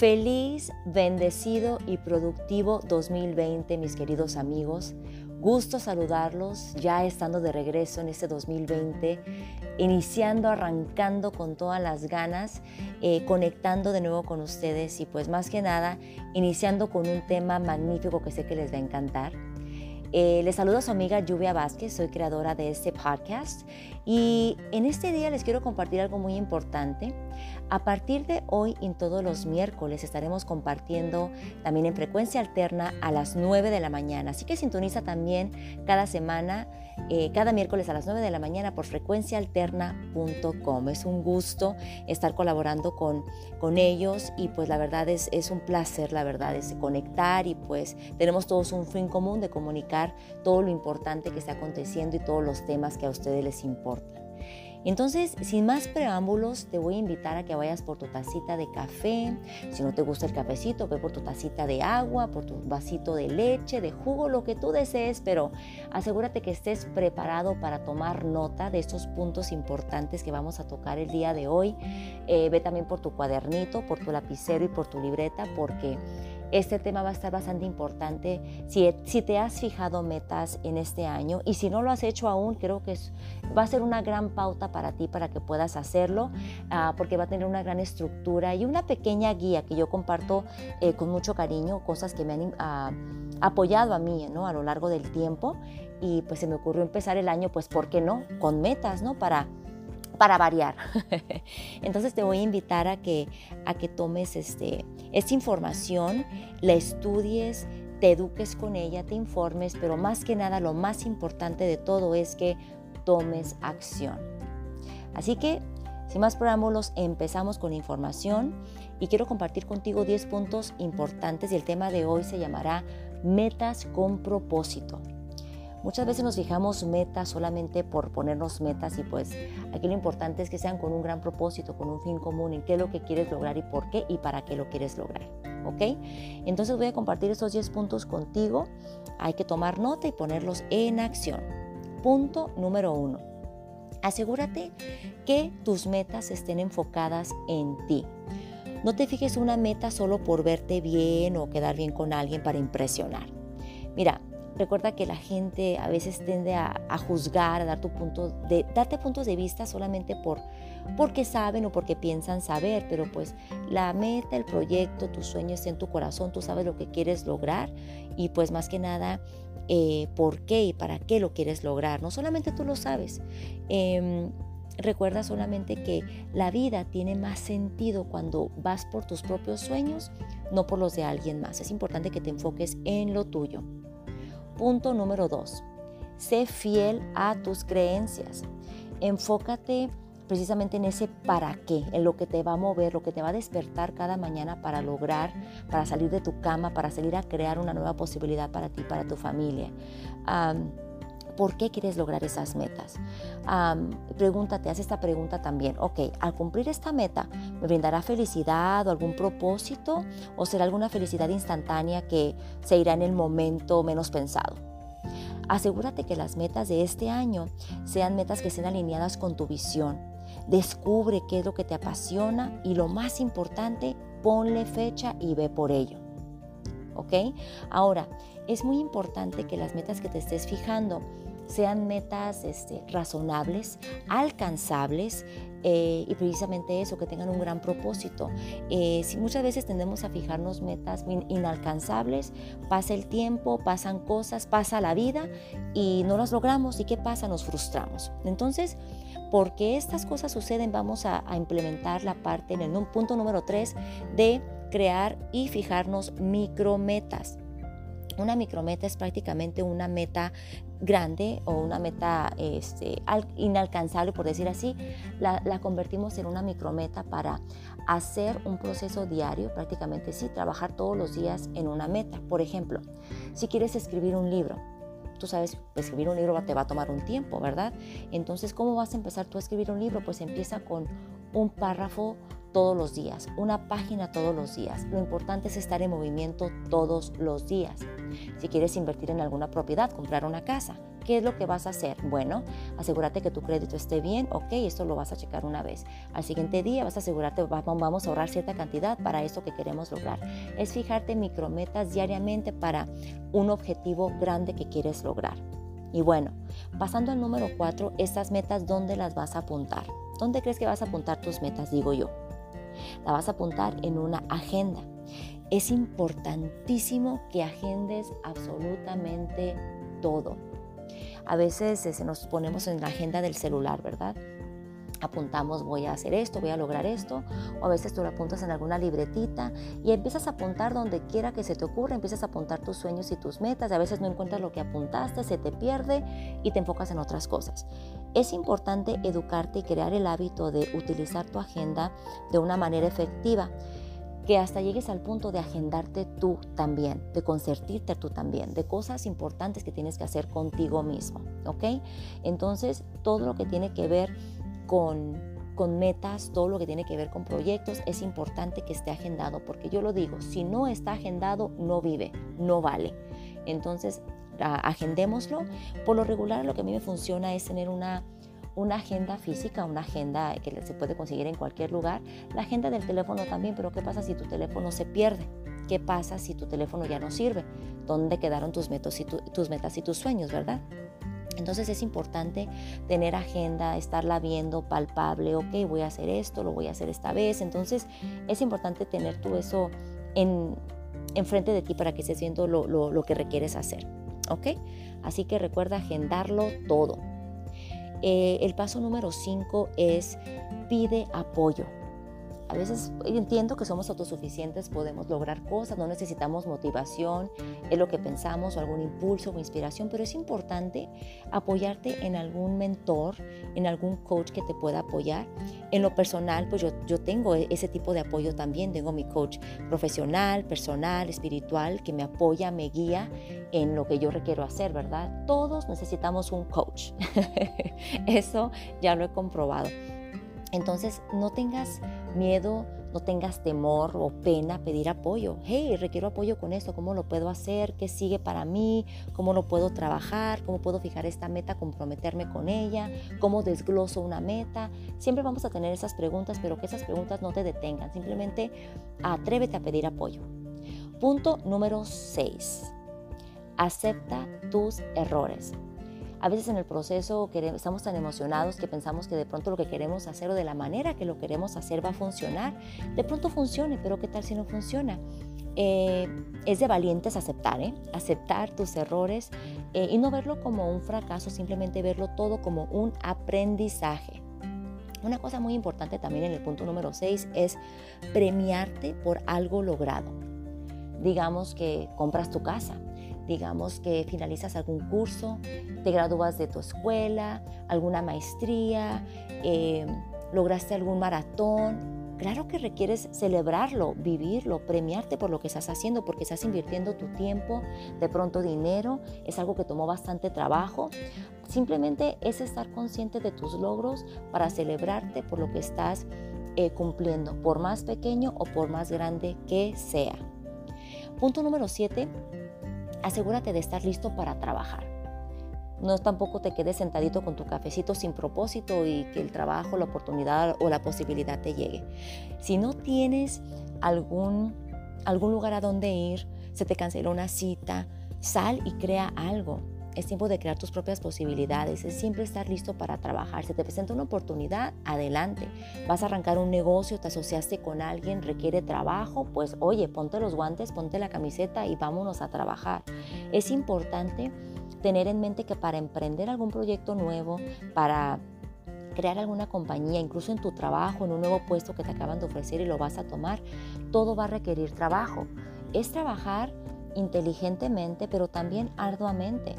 Feliz, bendecido y productivo 2020, mis queridos amigos. Gusto saludarlos ya estando de regreso en este 2020, iniciando, arrancando con todas las ganas, eh, conectando de nuevo con ustedes y pues más que nada, iniciando con un tema magnífico que sé que les va a encantar. Eh, les saludo a su amiga Lluvia Vázquez, soy creadora de este podcast y en este día les quiero compartir algo muy importante. A partir de hoy y todos los miércoles estaremos compartiendo también en frecuencia alterna a las 9 de la mañana. Así que sintoniza también cada semana, eh, cada miércoles a las 9 de la mañana por frecuenciaalterna.com. Es un gusto estar colaborando con, con ellos y pues la verdad es, es un placer, la verdad, es conectar y pues tenemos todos un fin común de comunicar todo lo importante que está aconteciendo y todos los temas que a ustedes les importan. Entonces, sin más preámbulos, te voy a invitar a que vayas por tu tacita de café. Si no te gusta el cafecito, ve por tu tacita de agua, por tu vasito de leche, de jugo, lo que tú desees, pero asegúrate que estés preparado para tomar nota de estos puntos importantes que vamos a tocar el día de hoy. Eh, ve también por tu cuadernito, por tu lapicero y por tu libreta, porque este tema va a estar bastante importante si, si, te has fijado metas en este año y si no lo has hecho aún, creo que va a ser una gran pauta para ti para que puedas hacerlo ah, porque va a tener una gran estructura y una pequeña guía que yo comparto eh, con mucho cariño, cosas que me han ah, apoyado a mí ¿no? a lo largo del tiempo y pues se me ocurrió empezar el año, pues, ¿por qué no? Con metas, ¿no? Para para variar. Entonces te voy a invitar a que, a que tomes este, esta información, la estudies, te eduques con ella, te informes, pero más que nada lo más importante de todo es que tomes acción. Así que, sin más preámbulos, empezamos con información y quiero compartir contigo 10 puntos importantes y el tema de hoy se llamará metas con propósito. Muchas veces nos fijamos metas solamente por ponernos metas y pues aquí lo importante es que sean con un gran propósito, con un fin común, en qué es lo que quieres lograr y por qué y para qué lo quieres lograr. ¿Ok? Entonces voy a compartir estos 10 puntos contigo. Hay que tomar nota y ponerlos en acción. Punto número uno. Asegúrate que tus metas estén enfocadas en ti. No te fijes una meta solo por verte bien o quedar bien con alguien para impresionar. Mira, Recuerda que la gente a veces tiende a, juzgar, a dar tu punto de, darte puntos de vista solamente por, porque saben o porque piensan saber, pero pues la meta, el proyecto, tus sueños está en tu corazón, tú sabes lo que quieres lograr y pues más que nada eh, por qué y para qué lo quieres lograr. No solamente tú lo sabes. Em, recuerda solamente que la vida tiene más sentido cuando vas por tus propios sueños, no por los de alguien más. Es importante que te enfoques en lo tuyo. Punto número dos, sé fiel a tus creencias. Enfócate precisamente en ese para qué, en lo que te va a mover, lo que te va a despertar cada mañana para lograr, para salir de tu cama, para salir a crear una nueva posibilidad para ti, para tu familia. ¿Por qué quieres lograr esas metas? pregúntate, haz esta pregunta también. Ok, al cumplir esta meta, ¿me brindará felicidad o algún propósito? ¿O será alguna felicidad instantánea que se irá en el momento menos pensado? Asegúrate que las metas de este año sean metas que estén alineadas con tu visión. Descubre qué es lo que te apasiona y lo más importante, ponle fecha y ve por ello. ¿Ok? Ahora, es muy importante que las metas que te estés fijando sean metas este, razonables, alcanzables eh, y precisamente eso, que tengan un gran propósito. Eh, si muchas veces tendemos a fijarnos metas inalcanzables, pasa el tiempo, pasan cosas, pasa la vida y no las logramos. ¿Y qué pasa? Nos frustramos. Entonces, porque estas cosas suceden, vamos a, a implementar la parte en el punto número 3 de crear y fijarnos micrometas. Una micrometa es prácticamente una meta grande o una meta este, inalcanzable, por decir así, la, convertimos en una micrometa para hacer un proceso diario, prácticamente sí, trabajar todos los días en una meta. Por ejemplo, si quieres escribir un libro, tú sabes, escribir un libro te va a tomar un tiempo, ¿verdad? Entonces, ¿cómo vas a empezar tú a escribir un libro? Pues empieza con un párrafo todos los días, una página todos los días. Lo importante es estar en movimiento todos los días. Si quieres invertir en alguna propiedad, comprar una casa, ¿qué es lo que vas a hacer? Bueno, asegúrate que tu crédito esté bien, ok, esto lo vas a checar una vez. Al siguiente día vas a asegurarte, vamos a ahorrar cierta cantidad para eso que queremos lograr. Es fijarte micrometas diariamente para un objetivo grande que quieres lograr. Y bueno, pasando al número cuatro, estas metas, ¿dónde las vas a apuntar? ¿Dónde crees que vas a apuntar tus metas? Digo yo. La vas a apuntar en una agenda. Es importantísimo que agendes absolutamente todo. A veces se nos ponemos en la agenda del celular, ¿verdad? apuntamos voy a hacer esto, voy a lograr esto, o a veces tú lo apuntas en alguna libretita y empiezas a apuntar donde quiera que se te ocurra, empiezas a apuntar tus sueños y tus metas, a veces no encuentras lo que apuntaste, se te pierde y te enfocas en otras cosas. Es importante educarte y crear el hábito de utilizar tu agenda de una manera efectiva que hasta llegues al punto de agendarte tú también, de concertirte tú también, de cosas importantes que tienes que hacer contigo mismo, ¿ok? Entonces, todo lo que tiene que ver con, con metas, todo lo que tiene que ver con proyectos, es importante que esté agendado, porque yo lo digo, si no está agendado, no vive, no vale. Entonces, agendémoslo. Por lo regular, lo que a mí me funciona es tener una, una agenda física, una agenda que se puede conseguir en cualquier lugar. La agenda del teléfono también, pero ¿qué pasa si tu teléfono se pierde? ¿Qué pasa si tu teléfono ya no sirve? ¿Dónde quedaron tus metas y, tus, metas y tus sueños, verdad? Entonces es importante tener agenda, estarla viendo palpable, ok, voy a hacer esto, lo voy a hacer esta vez. Entonces es importante tener tú eso en, frente de ti para que estés viendo lo, lo, que requieres hacer, ok. Así que recuerda agendarlo todo. Eh, el paso número 5 es pide apoyo. A veces entiendo que somos autosuficientes, podemos lograr cosas, no necesitamos motivación, es lo que pensamos o algún impulso o inspiración, pero es importante apoyarte en algún mentor, en algún coach que te pueda apoyar. En lo personal, pues yo, yo tengo e, ese tipo de apoyo también, tengo mi coach profesional, personal, espiritual, que me apoya, me guía en lo que yo requiero hacer, ¿verdad? Todos necesitamos un coach. Eso ya lo he comprobado. Entonces, no tengas miedo, no tengas temor o pena pedir apoyo. Hey, requiero apoyo con esto, ¿cómo lo puedo hacer? ¿Qué sigue para mí? ¿Cómo lo puedo trabajar? ¿Cómo puedo fijar esta meta, comprometerme con ella? ¿Cómo desgloso una meta? Siempre vamos a tener esas preguntas, pero que esas preguntas no te detengan. Simplemente atrévete a pedir apoyo. Punto número 6. Acepta tus errores. A veces en el proceso estamos tan emocionados que pensamos que de pronto lo que queremos hacer o de la manera que lo queremos hacer va a funcionar. De pronto funcione, pero ¿qué tal si no funciona? Eh, es de valientes aceptar, ¿eh? aceptar tus errores eh, y no verlo como un fracaso, simplemente verlo todo como un aprendizaje. Una cosa muy importante también en el punto número 6 es premiarte por algo logrado. Digamos que compras tu casa digamos que finalizas algún curso, te gradúas de tu escuela, alguna maestría, eh, lograste algún maratón. Claro que requieres celebrarlo, vivirlo, premiarte por lo que estás haciendo, porque estás invirtiendo tu tiempo, de pronto dinero, es algo que tomó bastante trabajo. Simplemente es estar consciente de tus logros para celebrarte por lo que estás eh, cumpliendo, por más pequeño o por más grande que sea. Punto número 7, asegúrate de estar listo para trabajar. No tampoco te quedes sentadito con tu cafecito sin propósito y que el trabajo, la oportunidad o la posibilidad te llegue. Si no tienes algún, algún lugar a donde ir, se te canceló una cita, sal y crea algo. Es tiempo de crear tus propias posibilidades, es siempre estar listo para trabajar. Si te presenta una oportunidad, adelante. Vas a arrancar un negocio, te asociaste con alguien, requiere trabajo, pues oye, ponte los guantes, ponte la camiseta y vámonos a trabajar. Es importante tener en mente que para emprender algún proyecto nuevo, para crear alguna compañía, incluso en tu trabajo, en un nuevo puesto que te acaban de ofrecer y lo vas a tomar, todo va a requerir trabajo. Es trabajar inteligentemente, pero también arduamente.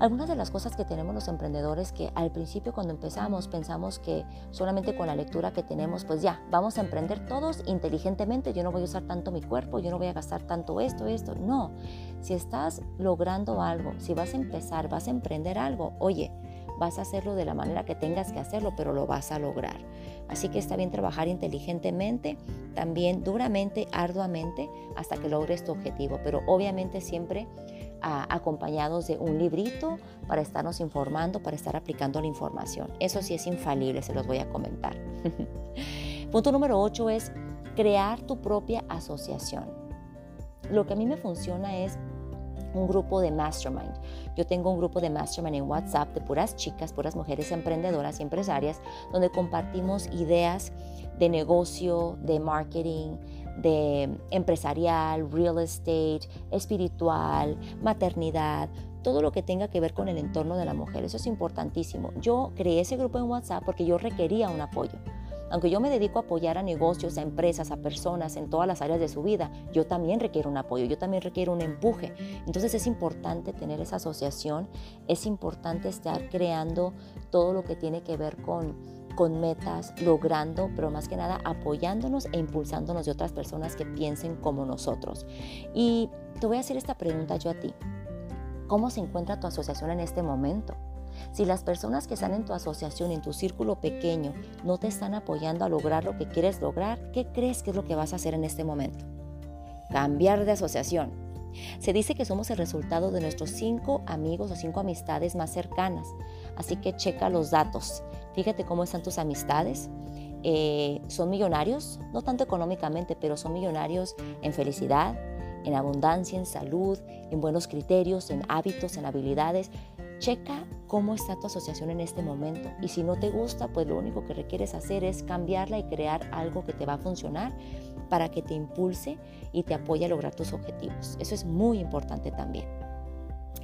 Algunas de las cosas que tenemos los emprendedores que al principio cuando empezamos pensamos que solamente con la lectura que tenemos, pues ya, vamos a emprender todos inteligentemente, yo no voy a usar tanto mi cuerpo, yo no voy a gastar tanto esto, esto. No, si estás logrando algo, si vas a empezar, vas a emprender algo, oye, vas a hacerlo de la manera que tengas que hacerlo, pero lo vas a lograr. Así que está bien trabajar inteligentemente, también duramente, arduamente, hasta que logres tu objetivo, pero obviamente siempre acompañados de un librito para estarnos informando, para estar aplicando la información. Eso sí es infalible, se los voy a comentar. Punto número 8 es crear tu propia asociación. Lo que a mí me funciona es un grupo de mastermind. Yo tengo un grupo de mastermind en WhatsApp de puras chicas, puras mujeres emprendedoras y empresarias, donde compartimos ideas de negocio, de marketing, de empresarial, real estate, espiritual, maternidad, todo lo que tenga que ver con el entorno de la mujer. Eso es importantísimo. Yo creé ese grupo en WhatsApp porque yo requería un apoyo. Aunque yo me dedico a apoyar a negocios, a empresas, a personas en todas las áreas de su vida, yo también requiero un apoyo, yo también requiero un empuje. Entonces es importante tener esa asociación, es importante estar creando todo lo que tiene que ver con, con metas, logrando, pero más que nada apoyándonos e impulsándonos de otras personas que piensen como nosotros. Y te voy a hacer esta pregunta yo a ti. ¿Cómo se encuentra tu asociación en este momento? Si las personas que están en tu asociación, en tu círculo pequeño, no te están apoyando a lograr lo que quieres lograr, ¿qué crees que es lo que vas a hacer en este momento? Cambiar de asociación. Se dice que somos el resultado de nuestros cinco amigos o cinco amistades más cercanas, así que checa los datos. Fíjate cómo están tus amistades. Eh, son millonarios, no tanto económicamente, pero son millonarios en felicidad, en abundancia, en salud, en buenos criterios, en hábitos, en habilidades. Checa cómo está tu asociación en este momento y si no te gusta, pues lo único que requieres hacer es cambiarla y crear algo que te va a funcionar para que te impulse y te apoye a lograr tus objetivos. Eso es muy importante también.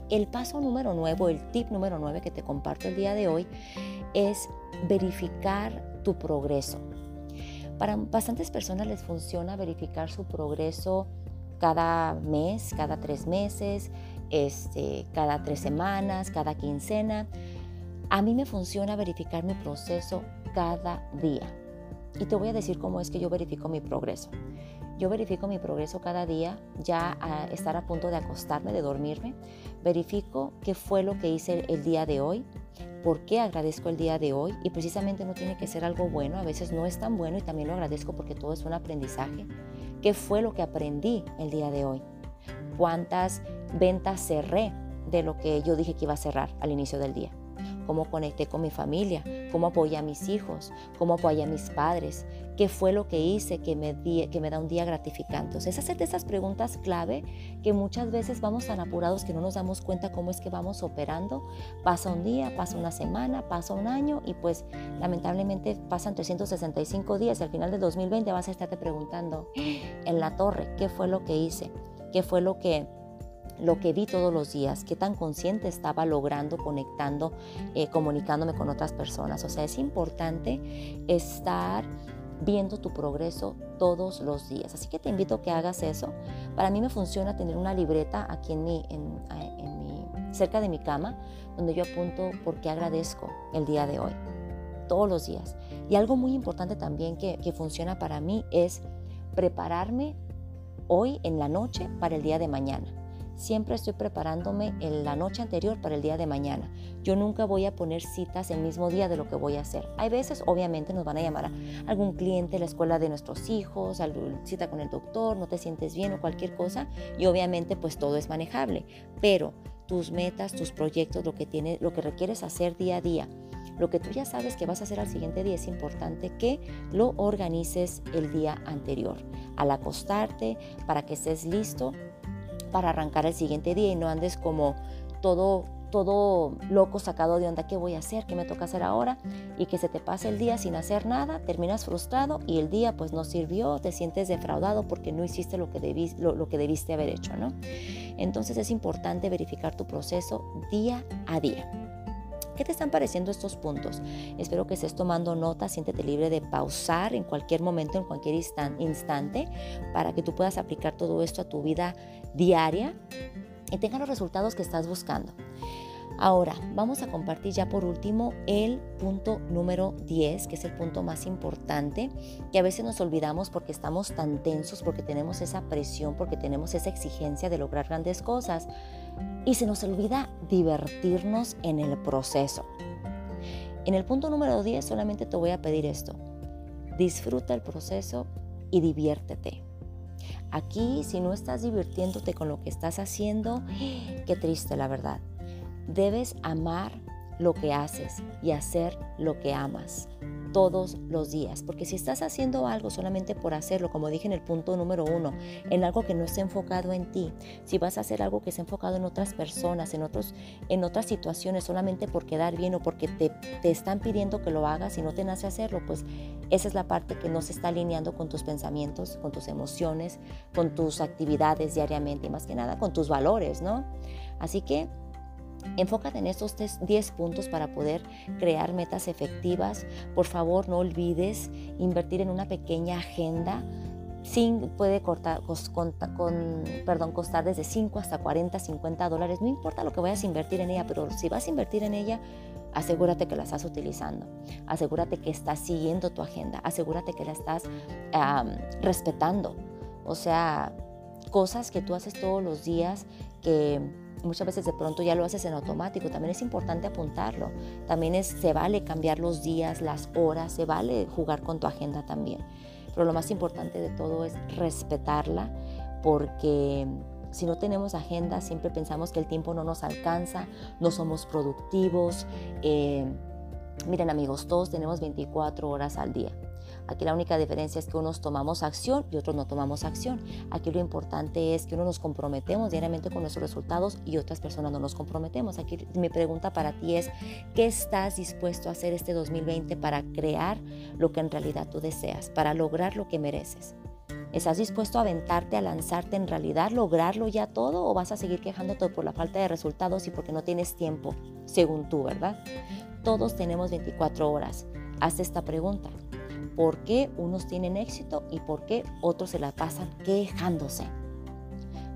El paso número nueve, el tip número nueve que te comparto el día de hoy es verificar tu progreso. Para bastantes personas les funciona verificar su progreso cada mes, cada tres meses, este, cada tres semanas, cada quincena. A mí me funciona verificar mi proceso cada día. Y te voy a decir cómo es que yo verifico mi progreso. Yo verifico mi progreso cada día, ya a estar a punto de acostarme, de dormirme. Verifico qué fue lo que hice el día de hoy, por qué agradezco el día de hoy. Y precisamente no tiene que ser algo bueno, a veces no es tan bueno y también lo agradezco porque todo es un aprendizaje. ¿Qué fue lo que aprendí el día de hoy? ¿Cuántas ventas cerré de lo que yo dije que iba a cerrar al inicio del día? ¿Cómo conecté con mi familia? ¿Cómo apoyé a mis hijos? ¿Cómo apoyé a mis padres? ¿Qué fue lo que hice que me, da un día gratificante? es hacer de esas preguntas clave que muchas veces vamos tan apurados que no nos damos cuenta cómo es que vamos operando. Pasa un día, pasa una semana, pasa un año y pues lamentablemente pasan 365 días. Al final del 2020 vas a estarte preguntando en la torre, ¿qué fue lo que hice? ¿Qué fue lo que lo que vi todos los días, qué tan consciente estaba logrando, conectando, eh, comunicándome con otras personas. O sea, es importante estar viendo tu progreso todos los días. Así que te invito a que hagas eso. Para mí me funciona tener una libreta aquí en mi, en, cerca de mi cama, donde yo apunto por qué agradezco el día de hoy, todos los días. Y algo muy importante también que funciona para mí es prepararme hoy en la noche para el día de mañana. Siempre estoy preparándome en la noche anterior para el día de mañana. Yo nunca voy a poner citas el mismo día de lo que voy a hacer. Hay veces, obviamente, nos van a llamar a algún cliente, la escuela de nuestros hijos, cita con el doctor, no te sientes bien o cualquier cosa. Y obviamente, pues todo es manejable. Pero tus metas, tus proyectos, lo que, tiene, lo que requieres hacer día a día, lo que tú ya sabes que vas a hacer al siguiente día, es importante que lo organices el día anterior. Al acostarte, para que estés listo para arrancar el siguiente día y no andes como todo todo loco, sacado de onda, ¿qué voy a hacer? ¿Qué me toca hacer ahora? Y que se te pase el día sin hacer nada, terminas frustrado y el día pues no sirvió, te sientes defraudado porque no hiciste lo que, debiste, lo que debiste haber hecho, ¿no? Entonces es importante verificar tu proceso día a día. ¿Qué te están pareciendo estos puntos? Espero que estés tomando nota, siéntete libre de pausar en cualquier momento, en cualquier instante, para que tú puedas aplicar todo esto a tu vida diaria y tenga los resultados que estás buscando. Ahora, vamos a compartir ya por último el punto número 10, que es el punto más importante, que a veces nos olvidamos porque estamos tan tensos, porque tenemos esa presión, porque tenemos esa exigencia de lograr grandes cosas y se nos olvida divertirnos en el proceso. En el punto número 10 solamente te voy a pedir esto. Disfruta el proceso y diviértete. Aquí, si no estás divirtiéndote con lo que estás haciendo, qué triste la verdad. Debes amar lo que haces y hacer lo que amas todos los días. Porque si estás haciendo algo solamente por hacerlo, como dije en el punto número uno, en algo que no esté enfocado en ti, si vas a hacer algo que esté enfocado en otras personas, en, otros, en otras situaciones, solamente por quedar bien o porque te, te están pidiendo que lo hagas y no te nace hacerlo, pues esa es la parte que no se está alineando con tus pensamientos, con tus emociones, con tus actividades diariamente y más que nada con tus valores, ¿no? Así que Enfócate en estos 10 puntos para poder crear metas efectivas. Por favor, no olvides invertir en una pequeña agenda. Sin, puede cortar, con, perdón, costar desde 5 hasta 40, 50 dólares. No importa lo que vayas a invertir en ella, pero si vas a invertir en ella, asegúrate que la estás utilizando. Asegúrate que estás siguiendo tu agenda. Asegúrate que la estás respetando. O sea, cosas que tú haces todos los días que muchas veces de pronto ya lo haces en automático. También es importante apuntarlo. También es, se vale cambiar los días, las horas, se vale jugar con tu agenda también. Pero lo más importante de todo es respetarla porque si no tenemos agenda siempre pensamos que el tiempo no nos alcanza, no somos productivos. Eh, miren amigos, todos tenemos 24 horas al día. Aquí la única diferencia es que unos tomamos acción y otros no tomamos acción. Aquí lo importante es que uno nos comprometemos diariamente con nuestros resultados y otras personas no nos comprometemos. Aquí mi pregunta para ti es, ¿qué estás dispuesto a hacer este 2020 para crear lo que en realidad tú deseas, para lograr lo que mereces? ¿Estás dispuesto a aventarte, a lanzarte en realidad, lograrlo ya todo o vas a seguir quejándote por la falta de resultados y porque no tienes tiempo, según tú, verdad? Todos tenemos 24 horas. Haz esta pregunta por qué unos tienen éxito y por qué otros se la pasan quejándose.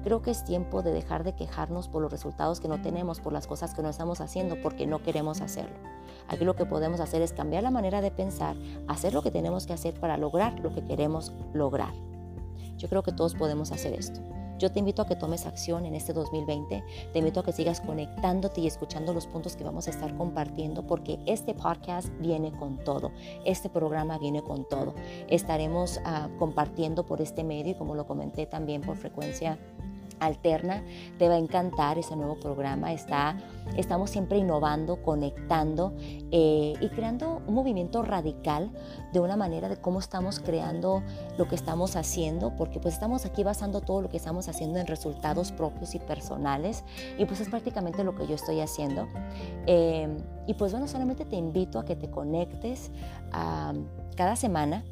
Creo que es tiempo de dejar de quejarnos por los resultados que no tenemos, por las cosas que no estamos haciendo, porque no queremos hacerlo. Aquí lo que podemos hacer es cambiar la manera de pensar, hacer lo que tenemos que hacer para lograr lo que queremos lograr. Yo creo que todos podemos hacer esto. Yo te invito a que tomes acción en este 2020, te invito a que sigas conectándote y escuchando los puntos que vamos a estar compartiendo porque este podcast viene con todo, este programa viene con todo. Estaremos ah, compartiendo por este medio y como lo comenté también por frecuencia alterna. Te va a encantar ese nuevo programa. Está, estamos siempre innovando, conectando eh, y creando un movimiento radical de una manera de cómo estamos creando lo que estamos haciendo, porque pues estamos aquí basando todo lo que estamos haciendo en resultados propios y personales y pues es prácticamente lo que yo estoy haciendo. Eh, y pues bueno, solamente te invito a que te conectes a, cada semana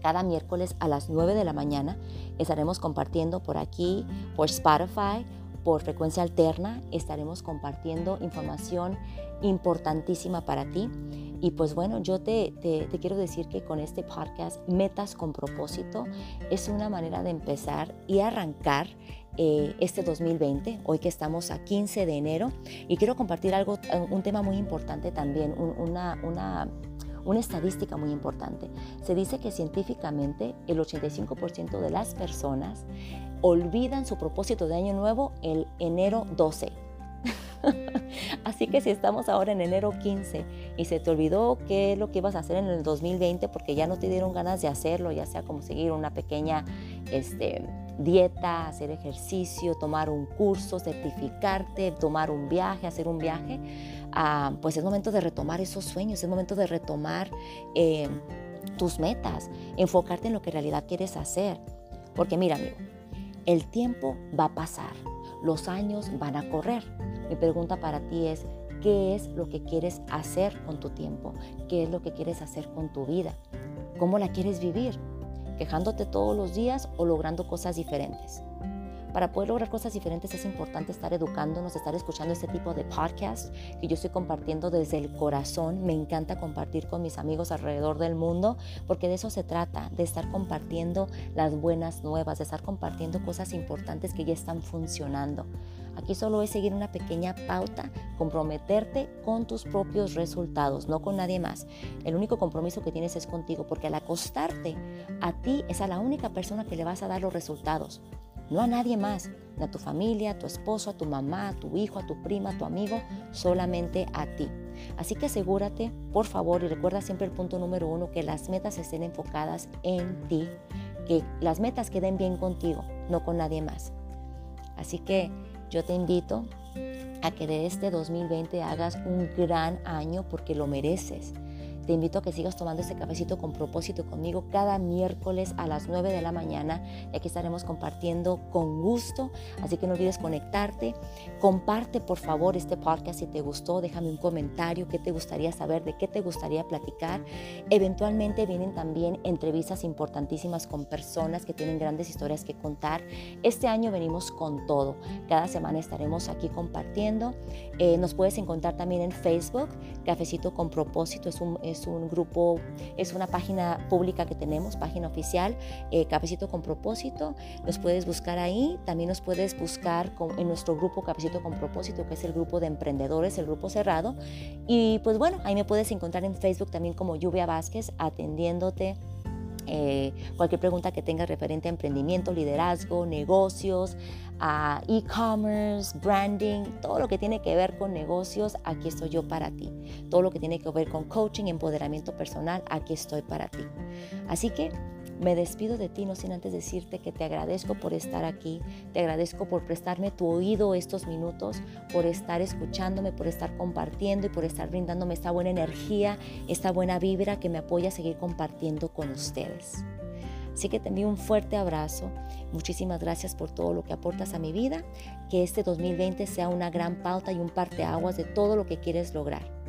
cada miércoles a las 9 de la mañana estaremos compartiendo por aquí, por Spotify, por frecuencia alterna, estaremos compartiendo información importantísima para ti. Y pues bueno, yo te, quiero decir que con este podcast, Metas con propósito, es una manera de empezar y arrancar eh, este 2020, hoy que estamos a 15 de enero. Y quiero compartir algo, un tema muy importante también, una, una una estadística muy importante. Se dice que científicamente el 85% de las personas olvidan su propósito de año nuevo el enero 12. Así que si estamos ahora en enero 15 y se te olvidó qué es lo que ibas a hacer en el 2020 porque ya no te dieron ganas de hacerlo, ya sea como seguir una pequeña este, dieta, hacer ejercicio, tomar un curso, certificarte, tomar un viaje, hacer un viaje, ah, pues es momento de retomar esos sueños, es momento de retomar eh, tus metas, enfocarte en lo que en realidad quieres hacer. Porque mira, amigo, el tiempo va a pasar, los años van a correr. Mi pregunta para ti es, ¿qué es lo que quieres hacer con tu tiempo? ¿Qué es lo que quieres hacer con tu vida? ¿Cómo la quieres vivir? Quejándote todos los días o logrando cosas diferentes. Para poder lograr cosas diferentes es importante estar educándonos, estar escuchando este tipo de podcast que yo estoy compartiendo desde el corazón. Me encanta compartir con mis amigos alrededor del mundo porque de eso se trata, de estar compartiendo las buenas nuevas, de estar compartiendo cosas importantes que ya están funcionando. Aquí solo es seguir una pequeña pauta, comprometerte con tus propios resultados, no con nadie más. El único compromiso que tienes es contigo, porque al acostarte, a ti es a la única persona que le vas a dar los resultados, no a nadie más, ni a tu familia, a tu esposo, a tu mamá, a tu hijo, a tu prima, a tu amigo, solamente a ti. Así que asegúrate, por favor, y recuerda siempre el punto número uno, que las metas estén enfocadas en ti, que las metas queden bien contigo, no con nadie más. Así que yo te invito a que de este 2020 hagas un gran año porque lo mereces. Te invito a que sigas tomando este cafecito con propósito conmigo cada miércoles a las 9 de la mañana. Y aquí estaremos compartiendo con gusto. Así que no olvides conectarte. Comparte por favor este podcast si te gustó. Déjame un comentario. ¿Qué te gustaría saber? ¿De qué te gustaría platicar? Eventualmente vienen también entrevistas importantísimas con personas que tienen grandes historias que contar. Este año venimos con todo. Cada semana estaremos aquí compartiendo. Eh, nos puedes encontrar también en Facebook. Cafecito con propósito es un es un grupo, es una página pública que tenemos, página oficial, eh, con Propósito. Nos puedes buscar ahí. También nos puedes buscar en nuestro grupo Cafecito con Propósito, que es el grupo de emprendedores, el grupo cerrado. Y pues bueno, ahí me puedes encontrar en Facebook también como Lluvia Vázquez, atendiéndote eh, cualquier pregunta que tengas referente a emprendimiento, liderazgo, negocios, e-commerce, branding, todo lo que tiene que ver con negocios, aquí estoy yo para ti. Todo lo que tiene que ver con coaching, empoderamiento personal, aquí estoy para ti. Así que me despido de ti, no sin antes decirte que te agradezco por estar aquí, te agradezco por prestarme tu oído estos minutos, por estar escuchándome, por estar compartiendo y por estar brindándome esta buena energía, esta buena vibra que me apoya a seguir compartiendo con ustedes. Así que te envío un fuerte abrazo. Muchísimas gracias por todo lo que aportas a mi vida. Que este 2020 sea una gran pauta y un parteaguas de todo lo que quieres lograr.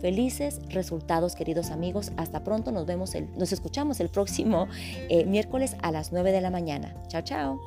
Felices resultados, queridos amigos. Hasta pronto. Nos vemos, nos escuchamos el próximo eh, miércoles a las 9 de la mañana. Chao, chao.